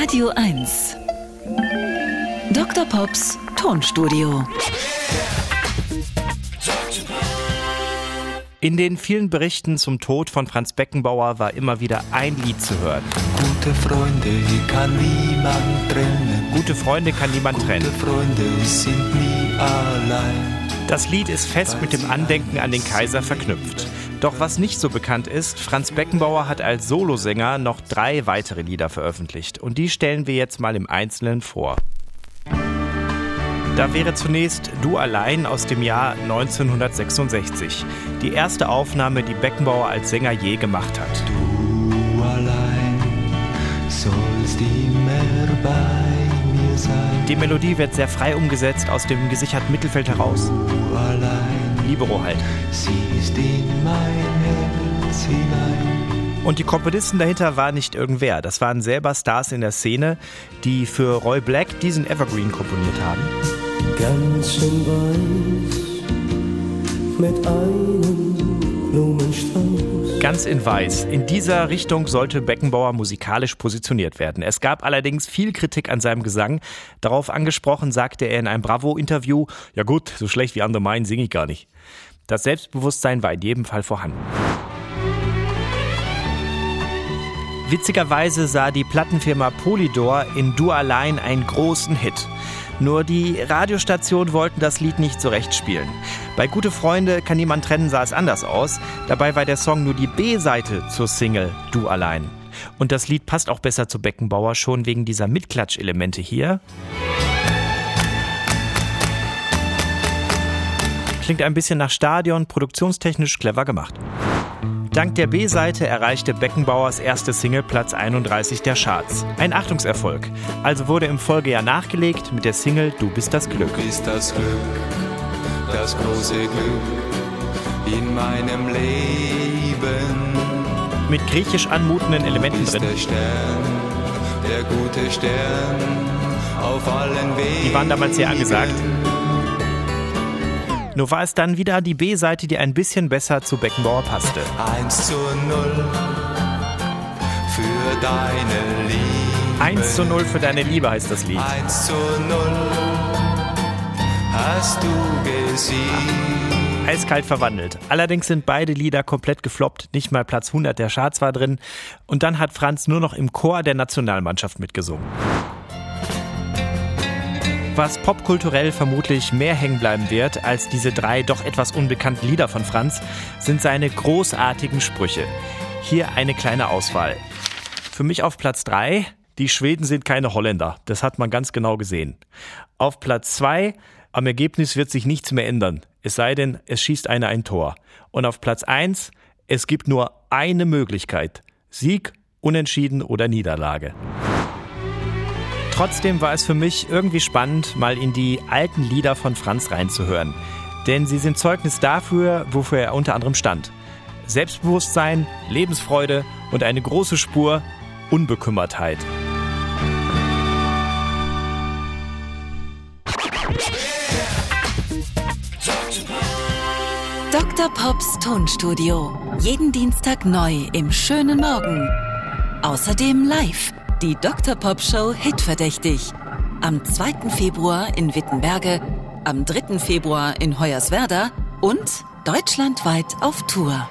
Radio 1. Dr. Pops Tonstudio. In den vielen Berichten zum Tod von Franz Beckenbauer war immer wieder ein Lied zu hören. Gute Freunde kann niemand trennen. Gute Freunde kann niemand Gute trennen. Freunde sind nie allein. Das Lied ist fest mit dem Andenken an den Kaiser verknüpft. Doch was nicht so bekannt ist, Franz Beckenbauer hat als Solosänger noch drei weitere Lieder veröffentlicht. Und die stellen wir jetzt mal im Einzelnen vor. Da wäre zunächst Du allein aus dem Jahr 1966. Die erste Aufnahme, die Beckenbauer als Sänger je gemacht hat. Du allein sollst immer bei mir sein. Die Melodie wird sehr frei umgesetzt aus dem gesicherten Mittelfeld heraus. Du allein Libero halt. siehst in mein Herz hinein. Und die Komponisten dahinter waren nicht irgendwer. Das waren selber Stars in der Szene, die für Roy Black diesen Evergreen komponiert haben. Ganz schön weiß mit einem. Ganz in weiß. In dieser Richtung sollte Beckenbauer musikalisch positioniert werden. Es gab allerdings viel Kritik an seinem Gesang. Darauf angesprochen sagte er in einem Bravo-Interview, ja gut, so schlecht wie andere meinen, singe ich gar nicht. Das Selbstbewusstsein war in jedem Fall vorhanden. Witzigerweise sah die Plattenfirma Polydor in Du allein einen großen Hit. Nur die Radiostationen wollten das Lied nicht so recht spielen. Bei Gute Freunde kann niemand trennen sah es anders aus. Dabei war der Song nur die B-Seite zur Single Du allein. Und das Lied passt auch besser zu Beckenbauer schon wegen dieser Mitklatsch-Elemente hier. Klingt ein bisschen nach Stadion, produktionstechnisch clever gemacht. Dank der B-Seite erreichte Beckenbauers erste Single Platz 31 der Charts. Ein Achtungserfolg. Also wurde im Folgejahr nachgelegt mit der Single Du bist das Glück. Du bist das Glück, das große Glück in meinem Leben. Mit griechisch anmutenden Elementen drin. der Stern, der gute Stern auf allen Wegen. Die waren damals sehr angesagt. Nur war es dann wieder die B-Seite, die ein bisschen besser zu Beckenbauer passte. 1 zu 0 für deine Liebe. 1 zu 0 für deine Liebe heißt das Lied. 1 zu 0 hast du gesiegt. Eiskalt verwandelt. Allerdings sind beide Lieder komplett gefloppt. Nicht mal Platz 100 der Charts war drin. Und dann hat Franz nur noch im Chor der Nationalmannschaft mitgesungen. Was popkulturell vermutlich mehr hängen bleiben wird als diese drei doch etwas unbekannten Lieder von Franz, sind seine großartigen Sprüche. Hier eine kleine Auswahl. Für mich auf Platz 3, die Schweden sind keine Holländer. Das hat man ganz genau gesehen. Auf Platz 2, am Ergebnis wird sich nichts mehr ändern. Es sei denn, es schießt einer ein Tor. Und auf Platz 1, es gibt nur eine Möglichkeit. Sieg, Unentschieden oder Niederlage. Trotzdem war es für mich irgendwie spannend, mal in die alten Lieder von Franz reinzuhören. Denn sie sind Zeugnis dafür, wofür er unter anderem stand. Selbstbewusstsein, Lebensfreude und eine große Spur Unbekümmertheit. Dr. Pops Tonstudio. Jeden Dienstag neu im schönen Morgen. Außerdem live die Dr. Pop Show Hitverdächtig. Am 2. Februar in Wittenberge, am 3. Februar in Hoyerswerda und deutschlandweit auf Tour.